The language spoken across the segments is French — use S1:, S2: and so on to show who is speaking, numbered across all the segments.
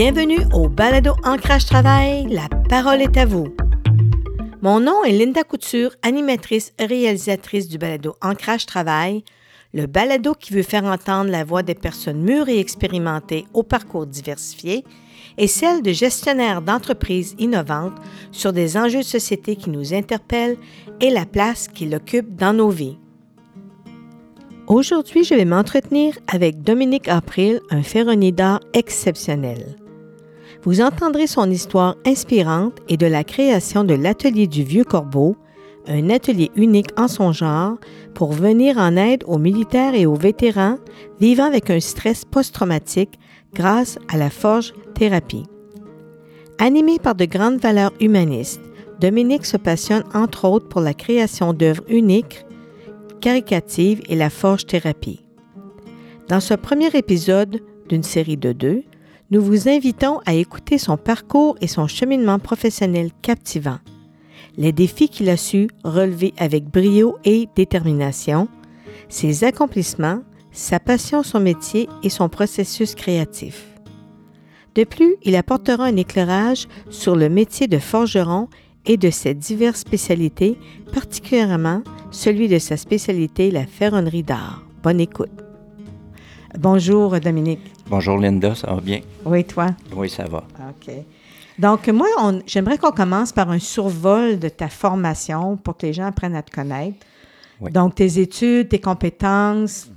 S1: Bienvenue au Balado Ancrage Travail. La parole est à vous. Mon nom est Linda Couture, animatrice et réalisatrice du Balado Ancrage Travail, le balado qui veut faire entendre la voix des personnes mûres et expérimentées au parcours diversifié et celle de gestionnaires d'entreprises innovantes sur des enjeux de société qui nous interpellent et la place qu'ils occupent dans nos vies. Aujourd'hui, je vais m'entretenir avec Dominique April, un ferronnier d'art exceptionnel. Vous entendrez son histoire inspirante et de la création de l'Atelier du Vieux Corbeau, un atelier unique en son genre pour venir en aide aux militaires et aux vétérans vivant avec un stress post-traumatique grâce à la forge thérapie. Animé par de grandes valeurs humanistes, Dominique se passionne entre autres pour la création d'œuvres uniques caricative et la forge thérapie. Dans ce premier épisode d'une série de deux, nous vous invitons à écouter son parcours et son cheminement professionnel captivant, les défis qu'il a su relever avec brio et détermination, ses accomplissements, sa passion, son métier et son processus créatif. De plus, il apportera un éclairage sur le métier de forgeron et de ses diverses spécialités, particulièrement celui de sa spécialité, la ferronnerie d'art. Bonne écoute. Bonjour Dominique.
S2: Bonjour Linda, ça va bien?
S1: Oui, toi?
S2: Oui, ça va.
S1: OK. Donc, moi, j'aimerais qu'on commence par un survol de ta formation pour que les gens apprennent à te connaître. Donc, tes études, tes compétences?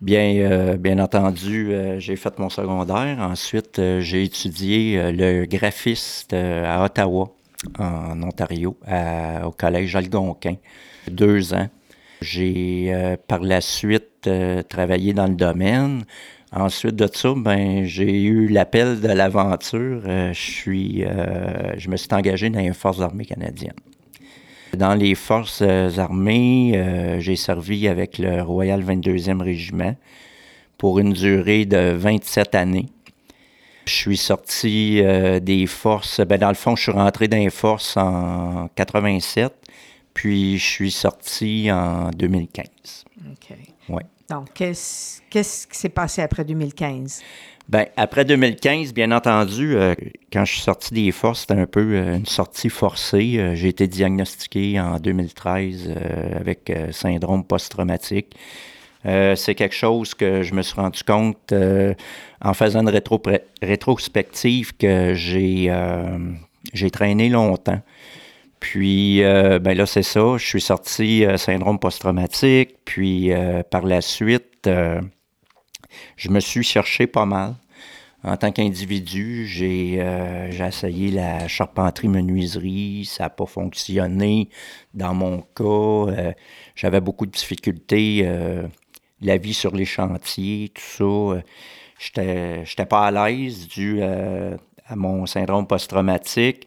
S2: Bien, euh, bien entendu, euh, j'ai fait mon secondaire. Ensuite, euh, j'ai étudié le graphiste à Ottawa en Ontario, au collège Algonquin, deux ans. J'ai par la suite travaillé dans le domaine. Ensuite de ça, ben, j'ai eu l'appel de l'aventure. Euh, je suis, je me suis engagé dans les forces armées canadiennes. Dans les forces armées, j'ai servi avec le Royal 22e Régiment pour une durée de 27 années. Je suis sorti euh, des forces. Ben, dans le fond, je suis rentré dans les forces en 87, puis je suis sorti en 2015.
S1: OK.
S2: Ouais.
S1: Donc, qu'est-ce, qui s'est passé après 2015?
S2: Ben, après 2015, bien entendu, euh, quand je suis sorti des forces, c'était un peu euh, une sortie forcée. j'ai été diagnostiqué en 2013 avec syndrome post-traumatique. Euh, c'est quelque chose que je me suis rendu compte euh, en faisant une rétro rétrospective que euh, j'ai traîné longtemps. Puis ben là, c'est ça. Je suis sorti syndrome post-traumatique. Puis par la suite, je me suis cherché pas mal. En tant qu'individu, j'ai essayé la charpenterie-menuiserie. Ça n'a pas fonctionné dans mon cas. J'avais beaucoup de difficultés la vie sur les chantiers, tout ça. Euh, j'étais, pas à l'aise dû euh, à, mon syndrome post-traumatique.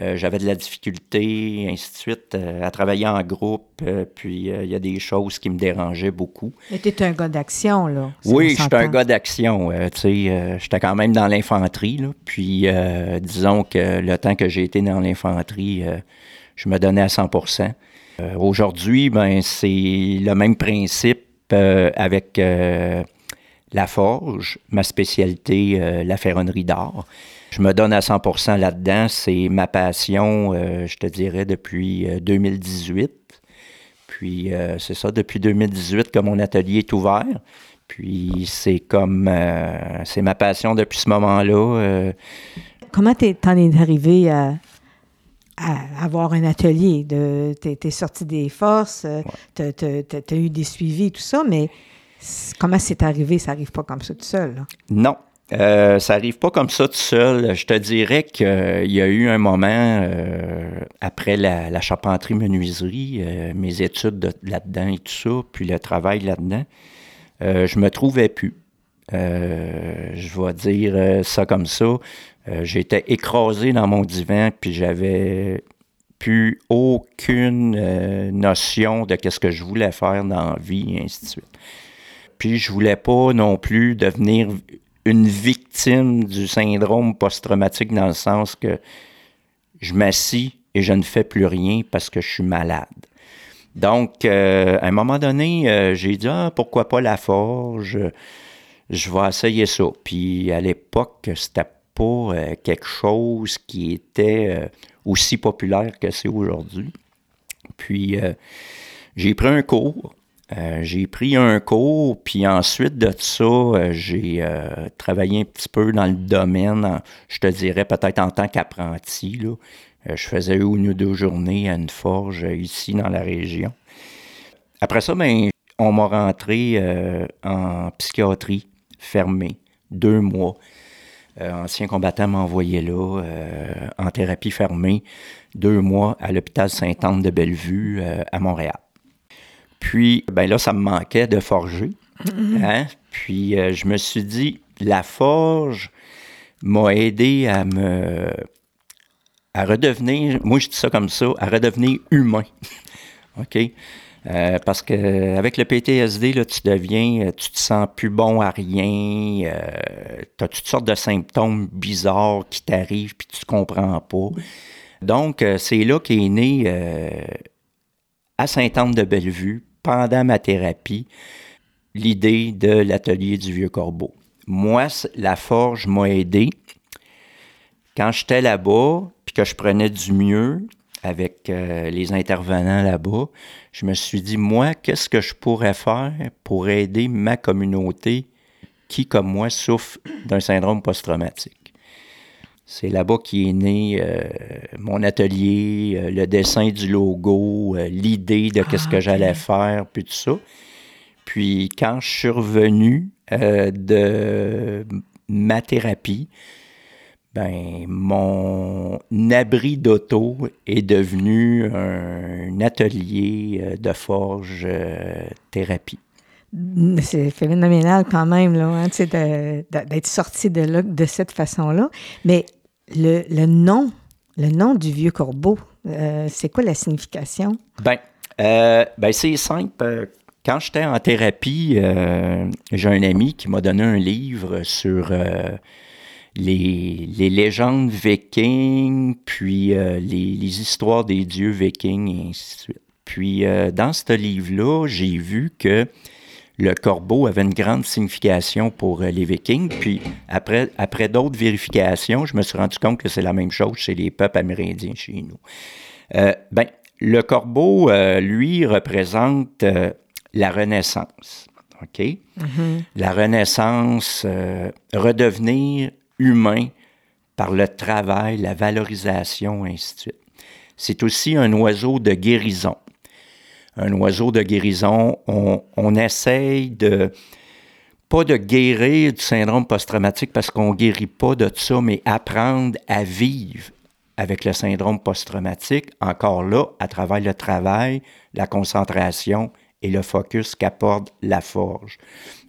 S2: Euh, j'avais de la difficulté, ainsi de suite, à travailler en groupe. puis il y a des choses qui me dérangeaient beaucoup.
S1: Mais tu un gars d'action, là.
S2: oui, j'étais un gars d'action. tu sais, j'étais quand même dans l'infanterie. Là, puis disons que le temps que j'ai été dans l'infanterie, je me donnais à 100% Aujourd'hui, ben, c'est le même principe euh, avec euh, la forge, ma spécialité, euh, la ferronnerie d'art. Je me donne à 100% là-dedans. C'est ma passion, je te dirais, depuis 2018. Puis c'est ça, depuis 2018 que mon atelier est ouvert. Puis c'est comme, c'est ma passion depuis ce moment-là.
S1: Comment t'en es arrivé à, avoir un atelier? Tu es, sorti des forces, tu as, eu des suivis, tout ça, mais comment c'est arrivé? Ça n'arrive pas comme ça tout seul.
S2: Non. Euh, ça n'arrive pas comme ça tout seul. Je te dirais qu'il y a eu un moment euh, après la, charpenterie-menuiserie, euh, mes études là-dedans et tout ça, puis le travail là-dedans, je me trouvais plus. je vais dire ça comme ça. Euh, j'étais écrasé dans mon divan, puis j'avais plus aucune euh, notion de ce que je voulais faire dans la vie, et ainsi de suite. Puis je voulais pas non plus devenir une victime du syndrome post-traumatique dans le sens que je m'assis et je ne fais plus rien parce que je suis malade. Donc, euh, à un moment donné, j'ai dit, ah, pourquoi pas la forge? Je vais essayer ça. Puis à l'époque, c'était pas quelque chose qui était aussi populaire que c'est aujourd'hui. Puis, j'ai pris un cours. J'ai pris un cours, puis ensuite de ça, j'ai travaillé un petit peu dans le domaine, je te dirais peut-être en tant qu'apprenti. je faisais une ou deux journées à une forge ici dans la région. Après ça, ben, on m'a rentré euh, en psychiatrie fermée, deux mois. Euh, ancien combattant m'a envoyé là, euh, en thérapie fermée, deux mois à l'hôpital Sainte-Anne de Bellevue à Montréal. Puis, ben là, ça me manquait de forger. Mm-hmm. Hein? Puis, je me suis dit, la forge m'a aidé à me. à redevenir, moi je dis ça comme ça, à redevenir humain. OK? Euh, parce que avec le PTSD, là, tu deviens, euh, tu te sens plus bon à rien, euh, tu as toutes sortes de symptômes bizarres qui t'arrivent puis tu comprends pas. Donc, c'est là qu'est né à Sainte-Anne-de-Bellevue, pendant ma thérapie, l'idée de l'atelier du Vieux Corbeau. Moi, la forge m'a aidé. Quand j'étais là-bas, puis que je prenais du mieux, avec euh, les intervenants là-bas, je me suis dit, moi, qu'est-ce que je pourrais faire pour aider ma communauté qui, comme moi, souffre d'un syndrome post-traumatique? C'est là-bas qui est né euh, mon atelier, euh, le dessin du logo, l'idée de qu'est-ce que ah, j'allais faire, puis tout ça. Puis quand je suis revenu de ma thérapie, ben, mon abri d'auto est devenu un atelier euh, de forge euh, thérapie.
S1: C'est phénoménal quand même, là, hein, d'être sorti de là de cette façon-là. Mais le, le, le nom du vieux corbeau, euh, c'est quoi la signification?
S2: Ben, ben c'est simple. Quand j'étais en thérapie, j'ai un ami qui m'a donné un livre sur les, légendes vikings, puis euh, les, histoires des dieux vikings, et ainsi de suite. Puis euh, dans ce livre-là, j'ai vu que le corbeau avait une grande signification pour euh, les vikings. Puis après, après d'autres vérifications, je me suis rendu compte que c'est la même chose chez les peuples amérindiens chez nous. ben, le corbeau, lui, représente la Renaissance. OK? Mm-hmm. La Renaissance, redevenir humain par le travail, la valorisation, ainsi de suite. C'est aussi un oiseau de guérison. Un oiseau de guérison, on, essaye de, pas de guérir du syndrome post-traumatique parce qu'on guérit pas de ça, mais apprendre à vivre avec le syndrome post-traumatique, encore là, à travers le travail, la concentration et le focus qu'apporte la forge.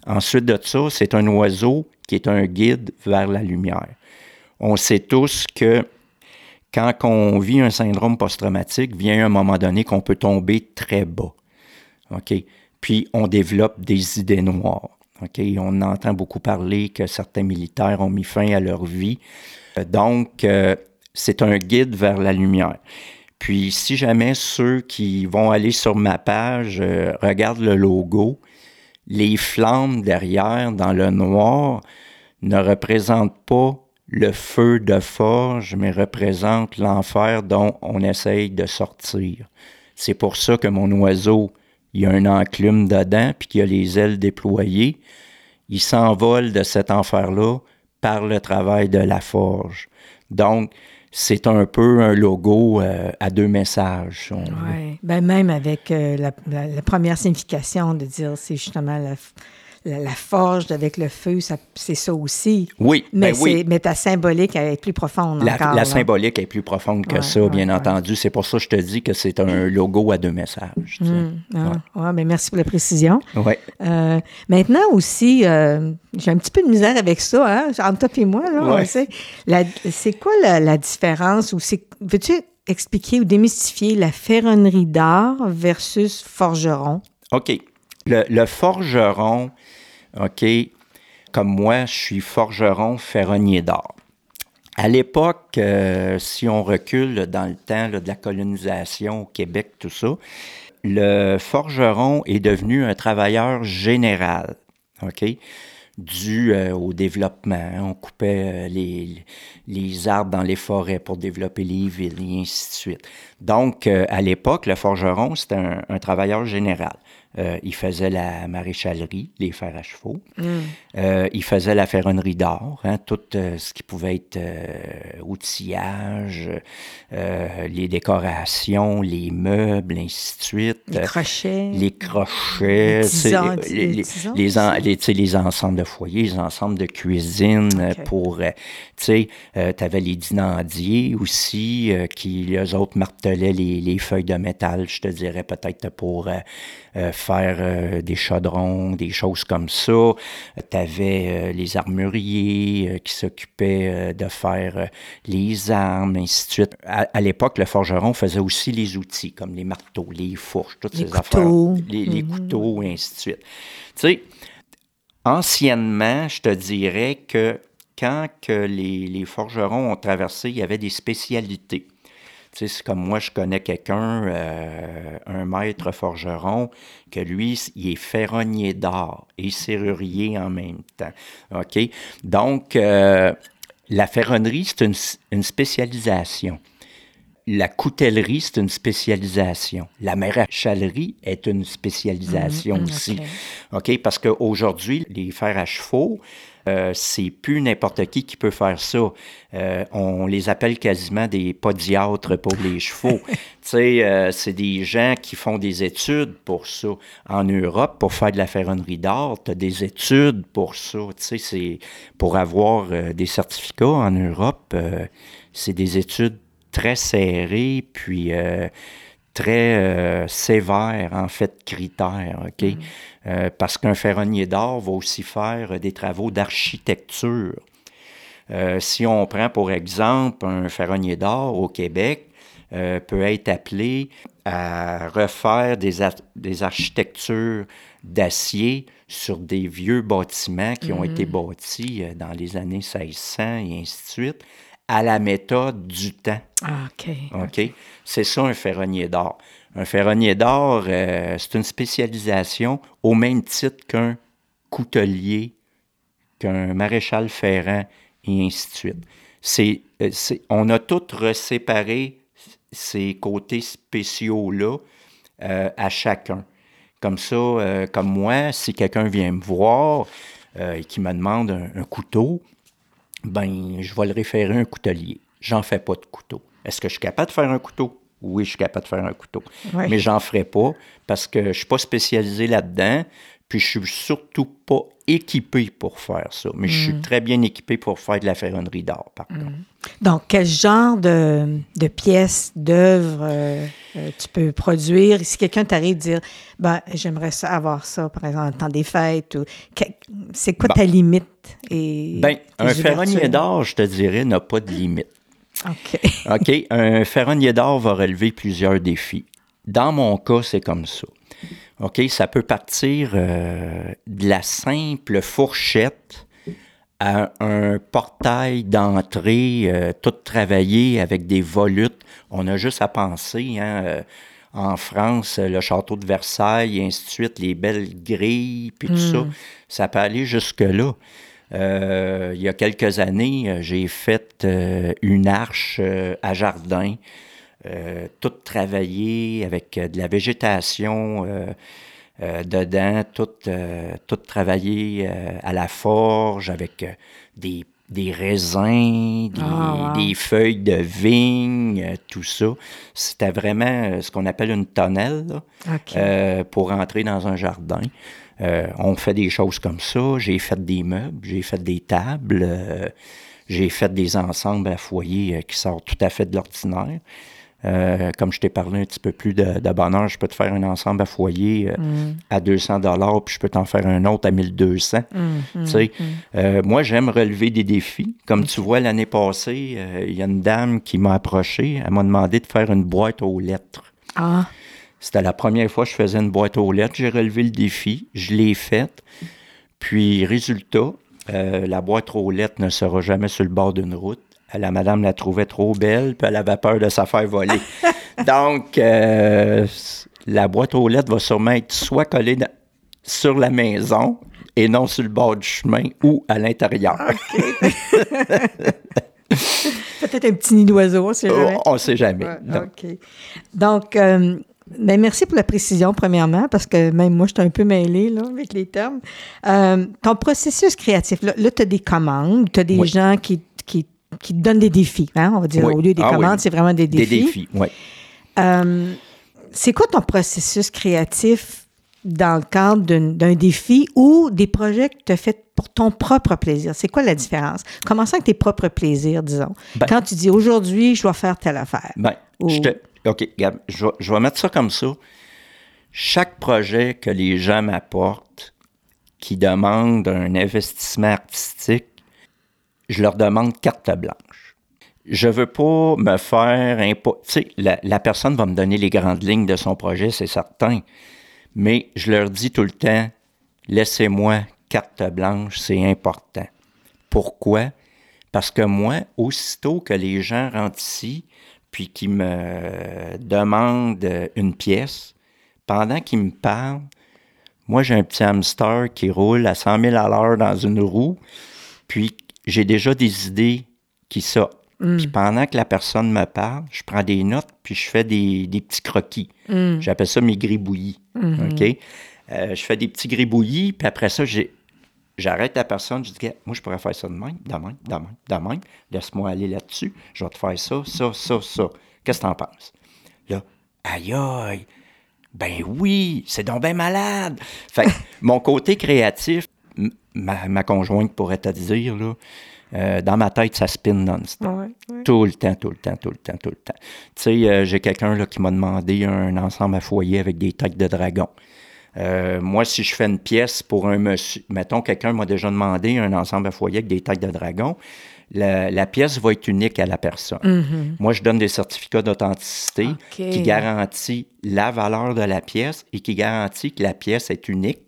S2: Ensuite de ça, c'est un oiseau qui est un guide vers la lumière. On sait tous que quand on vit un syndrome post-traumatique, vient un moment donné qu'on peut tomber très bas. Puis on développe des idées noires. OK? On entend beaucoup parler que certains militaires ont mis fin à leur vie. Donc, euh, c'est un guide vers la lumière. Puis, si jamais ceux qui vont aller sur ma page euh, regardent le logo, les flammes derrière dans le noir ne représentent pas le feu de forge, mais représentent l'enfer dont on essaye de sortir. C'est pour ça que mon oiseau, il y a un enclume dedans, puis qu'il a les ailes déployées. Il s'envole de cet enfer-là par le travail de la forge. Donc, c'est un peu un logo euh, à deux messages.
S1: Oui, ben même avec euh, la, première signification de dire c'est justement la, la, forge avec le feu, c'est ça aussi.
S2: Oui,
S1: mais,
S2: ben oui.
S1: mais ta symbolique est plus profonde
S2: la,
S1: encore.
S2: La symbolique est plus profonde que ça, bien entendu. C'est pour ça que je te dis que c'est un logo à deux messages.
S1: Ah, ben merci pour la précision. Euh, maintenant aussi, euh, j'ai un petit peu de misère avec ça, hein, entre toi et moi. C'est quoi la, différence? ou Veux-tu expliquer ou démystifier la ferronnerie d'art versus forgeron?
S2: OK. Le, forgeron, OK, comme moi, je suis forgeron ferronnier d'or. À l'époque, euh, si on recule dans le temps de la colonisation au Québec, tout ça, le forgeron est devenu un travailleur général. OK? dû au développement. On coupait les, les arbres dans les forêts pour développer les villes et ainsi de suite. Donc, à l'époque, le forgeron, c'était un travailleur général. Euh, il faisait la maréchalerie, les fers à chevaux. Mm. Euh, il faisait la ferronnerie d'or, hein, tout euh, ce qui pouvait être outillage, les décorations, les meubles, ainsi de suite.
S1: Les crochets.
S2: Les crochets. Les, les, les, les, ensembles de foyer, les ensembles de cuisine pour... tu sais, tu avais les dinandiers aussi qui, eux autres, martelaient les, feuilles de métal, je te dirais, peut-être pour faire euh, des chaudrons, des choses comme ça. Tu avais euh, les armuriers euh, qui s'occupaient de faire les armes, ainsi de suite. À, l'époque, le forgeron faisait aussi les outils, comme les marteaux, les fourches, toutes ces affaires. Les, les mhm. couteaux, et ainsi de suite. Tu sais, anciennement, je te dirais que quand que les, les forgerons ont traversé, il y avait des spécialités c'est comme moi, je connais quelqu'un, euh, un maître forgeron, que lui, il est ferronnier d'art et serrurier en même temps. OK? Donc, euh, la ferronnerie, c'est une, spécialisation. La coutellerie, c'est une spécialisation. La maréchalerie est une spécialisation mmh, aussi. OK? Parce qu'aujourd'hui, les fers à chevaux, euh, c'est plus n'importe qui qui peut faire ça. Euh, on les appelle quasiment des podiatres pour les chevaux. tu sais, euh, c'est des gens qui font des études pour ça. En Europe, pour faire de la ferronnerie d'art, tu as des études pour ça. Tu sais, c'est pour avoir des certificats en Europe, c'est des études très serrées, puis très sévères, en fait, critères, OK? Mm. Euh, parce qu'un ferronnier d'or va aussi faire des travaux d'architecture. Euh, si on prend pour exemple un ferronnier d'or au Québec, euh, peut être appelé à refaire des, des architectures d'acier sur des vieux bâtiments qui ont été mm. bâtis dans les années 1600 et ainsi de suite, à la méthode du temps.
S1: Ah, OK.
S2: OK? C'est ça un ferronnier d'or. Un ferronnier d'or, euh, c'est une spécialisation au même titre qu'un coutelier, qu'un maréchal ferrant, et ainsi de suite. Euh, c'est, on a tous reséparé ces côtés spéciaux-là euh, à chacun. Comme ça, comme moi, si quelqu'un vient me voir et qui me demande un, couteau, ben, je vais le référer à un coutelier. J'en fais pas de couteau. Est-ce que je suis capable de faire un couteau? oui, je suis capable de faire un couteau. Mais j'en ferai pas parce que je suis pas spécialisé là-dedans. Puis je suis surtout pas équipé pour faire ça. Mais je suis mm. très bien équipé pour faire de la ferronnerie d'art, par mm. contre.
S1: Donc, quel genre de, pièces, d'œuvres euh, euh, tu peux produire? Si quelqu'un t'arrive dire, ben, j'aimerais ça, avoir ça, par exemple, dans des fêtes, ou, c'est quoi ta limite?
S2: Et, ben, un ferronnier d'art, je te dirais, n'a pas de limite.
S1: OK.
S2: OK. Un ferronnier d'or va relever plusieurs défis. Dans mon cas, c'est comme ça. OK. Ça peut partir euh, de la simple fourchette à un portail d'entrée euh, tout travaillé avec des volutes. On a juste à penser, hein, euh, en France, le château de Versailles, et ainsi de suite, les belles grilles, puis tout ça. Hmm. Ça peut aller jusque-là. Il y a quelques années, j'ai fait une arche à jardin, toute travaillée avec de la végétation dedans, toute, toute travaillée à la forge avec des des raisins, des, ah, feuilles de vigne, tout ça. C'était vraiment ce qu'on appelle une tonnelle pour entrer dans un jardin. Euh, on fait des choses comme ça. J'ai fait des meubles, j'ai fait des tables, euh, j'ai fait des ensembles à foyer euh, qui sortent tout à fait de l'ordinaire. Comme je t'ai parlé un petit peu plus de, bonheur, je peux te faire un ensemble à foyer mm. à 200 dollars, puis je peux t'en faire un autre à 1200. Mm, mm, moi, j'aime relever des défis. Comme tu vois, l'année passée, il y a une dame qui m'a approché. Elle m'a demandé de faire une boîte aux lettres.
S1: Ah.
S2: C'était la première fois que je faisais une boîte aux lettres. J'ai relevé le défi, je l'ai faite. Puis, résultat, euh, la boîte aux lettres ne sera jamais sur le bord d'une route. La madame la trouvait trop belle, puis elle avait peur de sa faire voler. Donc, euh, la boîte aux lettres va sûrement être soit collée sur la maison et non sur le bord du chemin ou à l'intérieur.
S1: Peut-être un petit nid d'oiseau, on ne sait jamais.
S2: on ne sait jamais.
S1: OK. Donc, euh, ben, merci pour la précision, premièrement, parce que même moi, je suis un peu mêlée là, avec les termes. Euh, ton processus créatif, là, tu as des commandes, tu as des gens qui, qui, qui, te donnent des défis, hein, on va dire. Au lieu des ah commandes, c'est vraiment des défis.
S2: Des défis, oui.
S1: Euh, c'est quoi ton processus créatif dans le cadre d'un défi ou des projets que tu as fait pour ton propre plaisir? C'est quoi la différence? Commençons avec tes propres plaisirs, disons. Ben Quand tu dis aujourd'hui, je dois faire telle affaire.
S2: Ben, je te, OK, Gab, je, je, vais mettre ça comme ça. Chaque projet que les gens m'apportent qui demande un investissement artistique, je leur demande carte blanche. Je veux pas me faire imposer. Tu sais, la, la personne va me donner les grandes lignes de son projet, c'est certain mais je leur dis tout le temps, laissez-moi carte blanche, c'est important. Pourquoi? Parce que moi, aussitôt que les gens rentrent ici, puis qu'ils me demandent une pièce, pendant qu'ils me parlent, moi, j'ai un petit hamster qui roule à 100 000 à l'heure dans une roue, puis j'ai déjà des idées qui sortent. Mm. Puis pendant que la personne me parle, je prends des notes, puis je fais des, petits croquis. Mm. J'appelle ça mes gribouillis. Mm-hmm. OK? Euh, je fais des petits gribouillis, puis après ça, j'arrête la personne, je dis, moi, je pourrais faire ça de même, de même, de même, de même. Laisse-moi aller là-dessus. Je vais te faire ça, ça, ça, ça. Qu'est-ce que t'en penses? Là, aïe, aïe. Ben oui, c'est donc bien malade. Fait mon côté créatif, ma, ma, conjointe pourrait te dire, là, euh, dans ma tête, ça spin non-stop. Tout le temps, tout le temps, tout le temps, tout le temps. Tu sais, euh, j'ai quelqu'un qui m'a demandé un ensemble à foyer avec des têtes de dragon. Euh, moi, si je fais une pièce pour un monsieur, mettons, quelqu'un m'a déjà demandé un ensemble à foyer avec des têtes de dragon, la, pièce va être unique à la personne. Mm-hmm. Moi, je donne des certificats d'authenticité qui garantissent la valeur de la pièce et qui garantit que la pièce est unique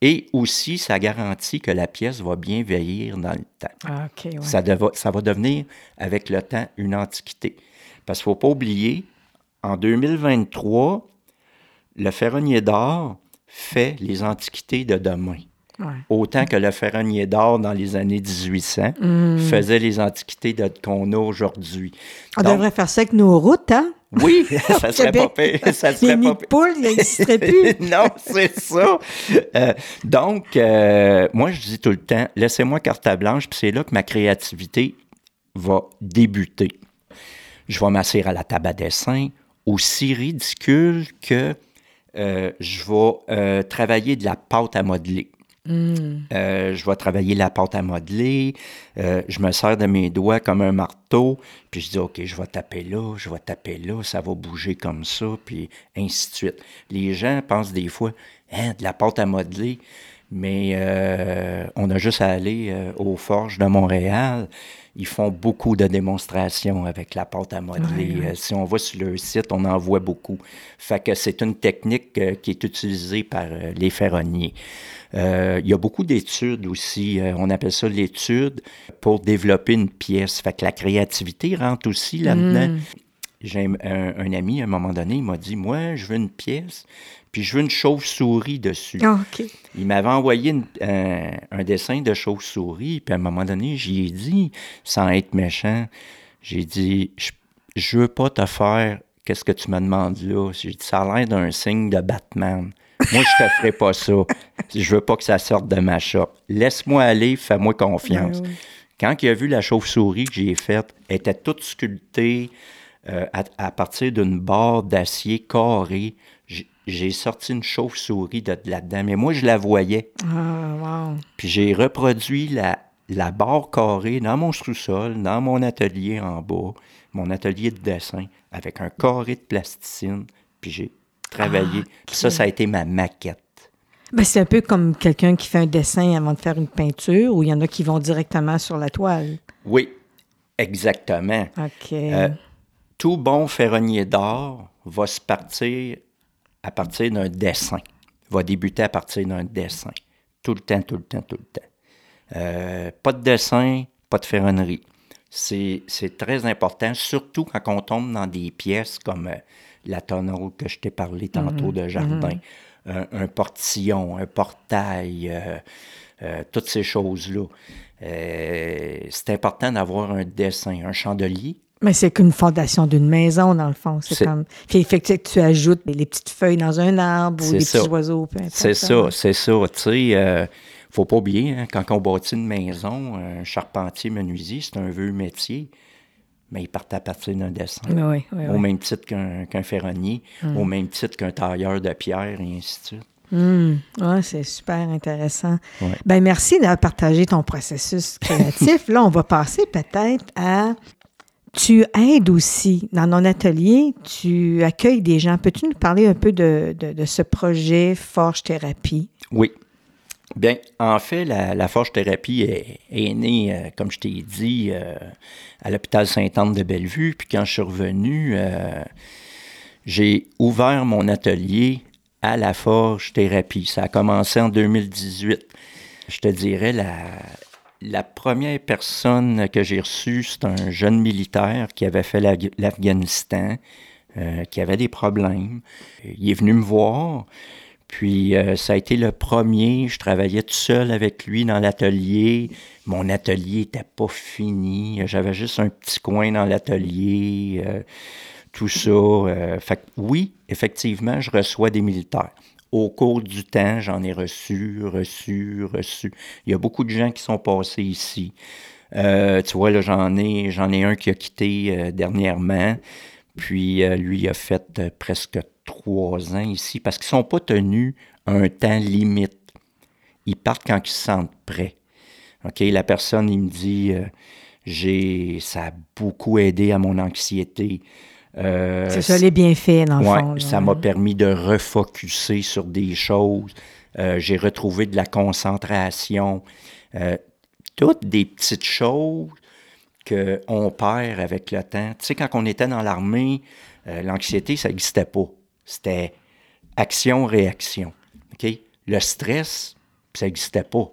S2: et aussi, ça garantit que la pièce va bien vieillir dans le temps.
S1: Ah,
S2: ça, ça va devenir, avec le temps, une antiquité. Parce qu'il ne faut pas oublier, en 2023, le ferronnier d'or fait les antiquités de demain. Autant que le ferronnier d'or dans les années 1800 mm. faisait les antiquités qu'on a aujourd'hui.
S1: On devrait faire ça avec nos routes, hein?
S2: Oui, ça serait pas pire. Ça
S1: serait Les pas poules, il n'existerait plus.
S2: non, c'est ça. Euh, donc, euh, moi, je dis tout le temps, laissez-moi carte blanche, puis c'est là que ma créativité va débuter. Je vais m'asseoir à la table à dessin, aussi ridicule que euh, je vais travailler de la pâte à modeler. Mm. Euh, je vais travailler la pâte à modeler. Euh, je me sers de mes doigts comme un marteau. Puis je dis, OK, je vais taper là, je vais taper là, ça va bouger comme ça, puis ainsi de suite. Les gens pensent des fois, hein, de la pâte à modeler, mais euh, on a juste à aller aux forges de Montréal. Ils font beaucoup de démonstrations avec la pâte à modeler. si on va sur leur site, on en voit beaucoup. Fait que c'est une technique qui est utilisée par les ferronniers. Euh, il y a beaucoup d'études aussi. Euh, on appelle ça l'étude pour développer une pièce. Fait que la créativité rentre aussi là-dedans. Mm. J'ai un, ami, à un moment donné, il m'a dit Moi, je veux une pièce, puis je veux une chauve-souris dessus.
S1: Ah,
S2: il m'avait envoyé un, dessin de chauve-souris, puis à un moment donné, j'y ai dit, sans être méchant, j'ai dit Je, je veux pas te faire qu'est-ce que tu me demandes là. J'ai dit Ça a l'air d'un signe de Batman. Moi, je te ferai pas ça. Je veux pas que ça sorte de ma shop. Laisse-moi aller, fais-moi confiance. Ben Quand il a vu la chauve-souris que j'ai faite, elle était toute sculptée euh, à, partir d'une barre d'acier carré. J'ai sorti une chauve-souris de, là-dedans, mais moi, je la voyais.
S1: Ah,
S2: Puis j'ai reproduit la, la barre carrée dans mon sous-sol, dans mon atelier en bas, mon atelier de dessin, avec un carré de plasticine. Puis j'ai travailler. Ah, ça, ça a été ma maquette.
S1: Ben, c'est un peu comme quelqu'un qui fait un dessin avant de faire une peinture, ou il y en a qui vont directement sur la toile.
S2: Oui, exactement.
S1: OK.
S2: Euh, tout bon ferronnier d'or va se partir à partir d'un dessin, va débuter à partir d'un dessin. Tout le temps, tout le temps, tout le temps. Euh, pas de dessin, pas de ferronnerie. C'est très important, surtout quand on tombe dans des pièces comme euh, la tonneau que je t'ai parlé tantôt de jardin, un, portillon, un portail, toutes ces choses-là. c'est important d'avoir un dessin, un chandelier.
S1: Mais c'est qu'une fondation d'une maison, dans le fond. C'est comme. Puis, effectivement, tu ajoutes les petites feuilles dans un arbre ou les petits oiseaux.
S2: C'est ça, c'est ça. Tu sais, euh, faut pas oublier, hein, quand on bâtit une maison, un charpentier menuisier, c'est un vieux métier. Mais il part à partir d'un dessin.
S1: Oui, oui,
S2: au même titre qu'un ferronnier, hmm. au même titre qu'un tailleur de pierre, et ainsi de suite.
S1: Hmm. c'est super intéressant. Ben, merci d'avoir partagé ton processus créatif. Là, on va passer peut-être à tu aides aussi dans ton atelier, tu accueilles des gens. Peux-tu nous parler un peu de, ce projet Forge Thérapie?
S2: Oui. Bien, en fait, la, Forge Thérapie est, née, euh, comme je t'ai dit, euh, à l'hôpital Sainte-Anne de Bellevue. Puis quand je suis revenu, euh, j'ai ouvert mon atelier à la Forge Thérapie. Ça a commencé en 2018. Je te dirais, la, la première personne que j'ai reçue, c'est un jeune militaire qui avait fait l'Afghanistan, euh, qui avait des problèmes. Il est venu me voir, puis euh, ça a été le premier. Je travaillais tout seul avec lui dans l'atelier. Mon atelier n'était pas fini. J'avais juste un petit coin dans l'atelier, euh, tout ça. fait oui, effectivement, je reçois des militaires au cours du temps, j'en ai reçu, reçu, reçu. Il y a beaucoup de gens qui sont passés ici. Euh, tu vois, là, j'en ai, j'en ai un qui a quitté euh, dernièrement. Puis euh, lui a fait presque trois ans ici parce qu'ils ne sont pas tenus un temps limite. Ils partent quand ils se sentent prêts. OK, la personne, il me dit, j'ai, ça a beaucoup aidé à mon anxiété.
S1: Euh, c'est ça les bienfaits, dans le fond.
S2: Ça m'a permis de refocuser sur des choses. Euh, j'ai retrouvé de la concentration. Euh, toutes des petites choses qu'on perd avec le temps. Tu sais, quand on était dans l'armée, l'anxiété, ça n'existait pas. C'était action-réaction. OK? Le stress, ça n'existait pas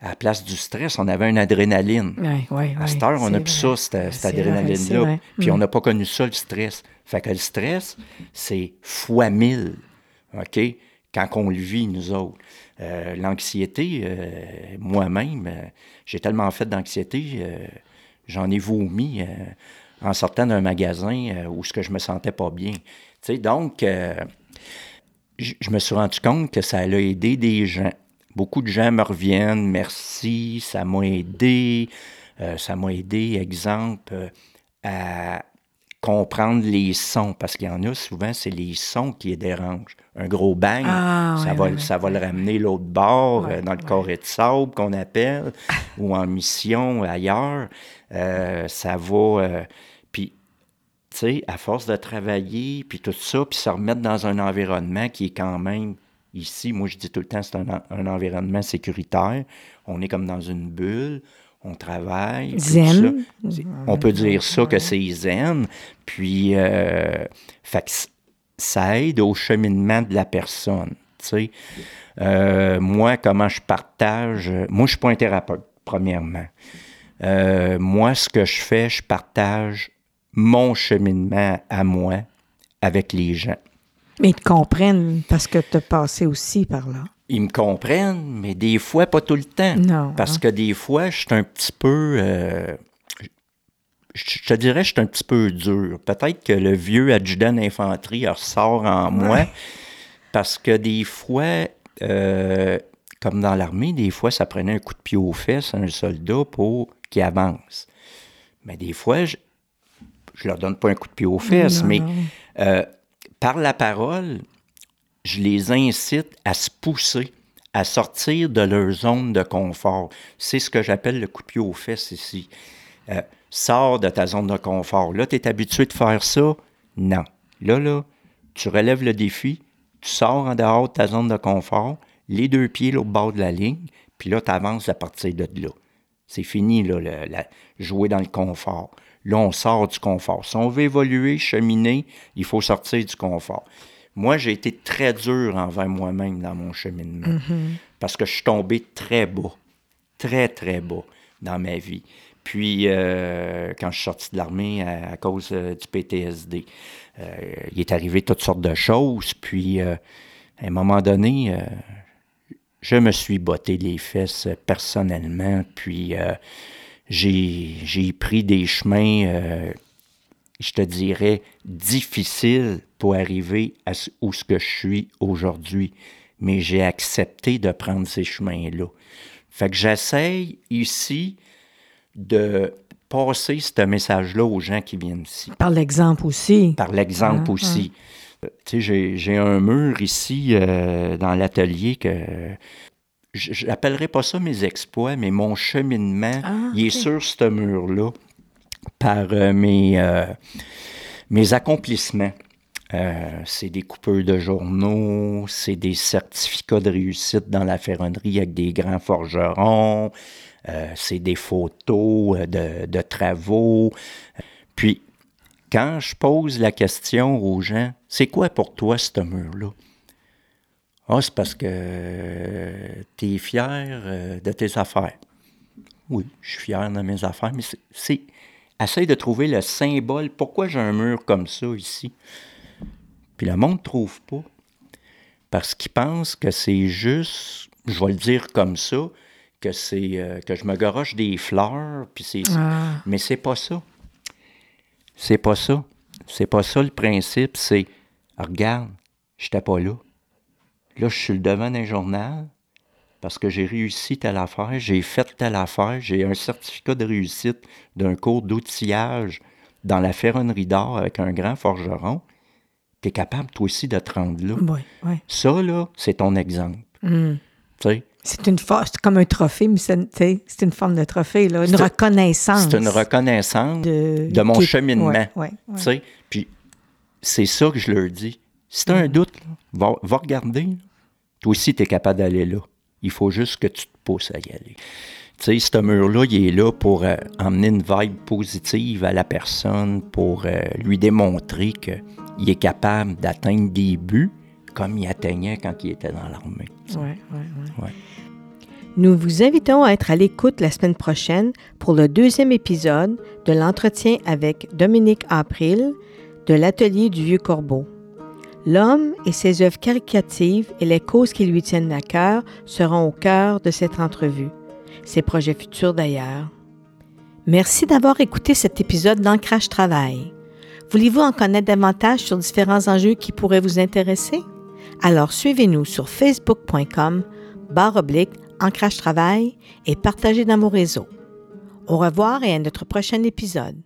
S2: à la place du stress, on avait une adrénaline.
S1: à
S2: cette heure, on n'a plus ça, cette, adrénaline-là. Puis on n'a pas connu ça, le stress. Fait que le stress, c'est fois mille. OK? Quand on le vit, nous autres. Euh, l'anxiété, euh, moi-même, euh, j'ai tellement fait d'anxiété, j'en ai vomi en sortant d'un magasin où ce que je me sentais pas bien. donc, je me suis rendu compte que ça a aidé des gens. Beaucoup de gens me reviennent, merci, ça m'a aidé. Euh, ça m'a aidé, exemple, euh, à comprendre les sons, parce qu'il y en a souvent, c'est les sons qui les dérangent. Un gros bang, ah, ça, va, ça va le ramener l'autre bord, euh, dans le carré de sable qu'on appelle, ou en mission ailleurs. ça va. puis, tu sais, à force de travailler, puis tout ça, puis se remettre dans un environnement qui est quand même Ici, moi, je dis tout le temps, c'est un, environnement sécuritaire. On est comme dans une bulle, on travaille.
S1: Zen.
S2: On peut dire ça que c'est zen. Puis, euh, ça aide au cheminement de la personne. Euh, moi, comment je partage, moi, je ne suis pas un thérapeute, premièrement. Euh, moi, ce que je fais, je partage mon cheminement à moi avec les gens.
S1: Mais ils te comprennent parce que tu as passé aussi par là.
S2: Ils me comprennent, mais des fois, pas tout le temps.
S1: Non.
S2: Parce hein. que des fois, je suis un petit peu. Euh, je te dirais, je suis un petit peu dur. Peut-être que le vieux adjudant d'infanterie ressort en moi. Parce que des fois, euh, comme dans l'armée, des fois, ça prenait un coup de pied aux fesses à un soldat pour qu'il avance. Mais des fois, je, je leur donne pas un coup de pied aux fesses, mais euh, par la parole, je les incite à se pousser, à sortir de leur zone de confort. C'est ce que j'appelle le coup de pied aux fesses ici. Euh, sors de ta zone de confort. Là, tu es habitué de faire ça? Non. Là, là, tu relèves le défi, tu sors en dehors de ta zone de confort, les deux pieds au bord de la ligne, puis là, tu avances à partir de là. C'est fini, là, jouer dans le confort. Là, on sort du confort. Si on veut évoluer, cheminer, il faut sortir du confort. Moi, j'ai été très dur envers moi-même dans mon cheminement mm-hmm. parce que je suis tombé très bas, très, très bas dans ma vie. Puis, euh, quand je suis sorti de l'armée à, cause euh, du PTSD, il est arrivé toutes sortes de choses. Puis, à un moment donné, je me suis botté les fesses personnellement. Puis, j'ai pris des chemins, je te dirais, difficiles pour arriver à où ce que je suis aujourd'hui. Mais j'ai accepté de prendre ces chemins-là. Fait que j'essaye ici de passer ce message-là aux gens qui viennent ici.
S1: Par l'exemple aussi.
S2: Par l'exemple ah, aussi. Ah. Tu sais, j'ai un mur ici euh, dans l'atelier que je n'appellerai pas ça mes exploits, mais mon cheminement, ah, il est sur ce mur-là par euh, mes, euh, mes accomplissements. c'est des coupeurs de journaux, c'est des certificats de réussite dans la ferronnerie avec des grands forgerons, euh, c'est des photos euh, de, travaux. Puis, quand je pose la question aux gens, c'est quoi pour toi ce mur-là? Ah, c'est parce que tu es fier euh, de tes affaires. Oui, je suis fier de mes affaires, mais c'est. Essaye de trouver le symbole. Pourquoi j'ai un mur comme ça ici? Puis le monde ne trouve pas. Parce qu'il pense que c'est juste, je vais le dire comme ça, que c'est euh, que je me garoche des fleurs, puis c'est ah. mais c'est pas ça. C'est pas ça. C'est pas ça le principe, c'est regarde, j'étais pas là. Là, je suis le devant d'un journal parce que j'ai réussi telle affaire, j'ai fait telle affaire, j'ai un certificat de réussite d'un cours d'outillage dans la ferronnerie d'or avec un grand forgeron. Tu es capable, toi aussi, de te rendre là.
S1: Oui,
S2: Ça, là, c'est ton exemple.
S1: Hmm. C'est une c'est comme un trophée, mais c'est une forme de trophée, là, une reconnaissance.
S2: C'est une reconnaissance de, mon cheminement. Puis c'est ça que je leur dis. Si tu as un doute, va, regarder. Toi aussi, tu es capable d'aller là. Il faut juste que tu te pousses à y aller. Tu sais, ce mur-là, il est là pour euh, emmener une vibe positive à la personne, pour euh, lui démontrer qu'il est capable d'atteindre des buts comme il atteignait quand il était dans l'armée.
S1: Oui, oui, oui. Nous vous invitons à être à l'écoute la semaine prochaine pour le deuxième épisode de l'entretien avec Dominique April de l'Atelier du Vieux Corbeau. L'homme et ses œuvres caricatives et les causes qui lui tiennent à cœur seront au cœur de cette entrevue, ses projets futurs d'ailleurs. Merci d'avoir écouté cet épisode d'Ancrage Travail. Voulez-vous en connaître davantage sur différents enjeux qui pourraient vous intéresser? Alors suivez-nous sur facebook.com barre oblique Ancrage Travail et partagez dans vos réseaux. Au revoir et à notre prochain épisode.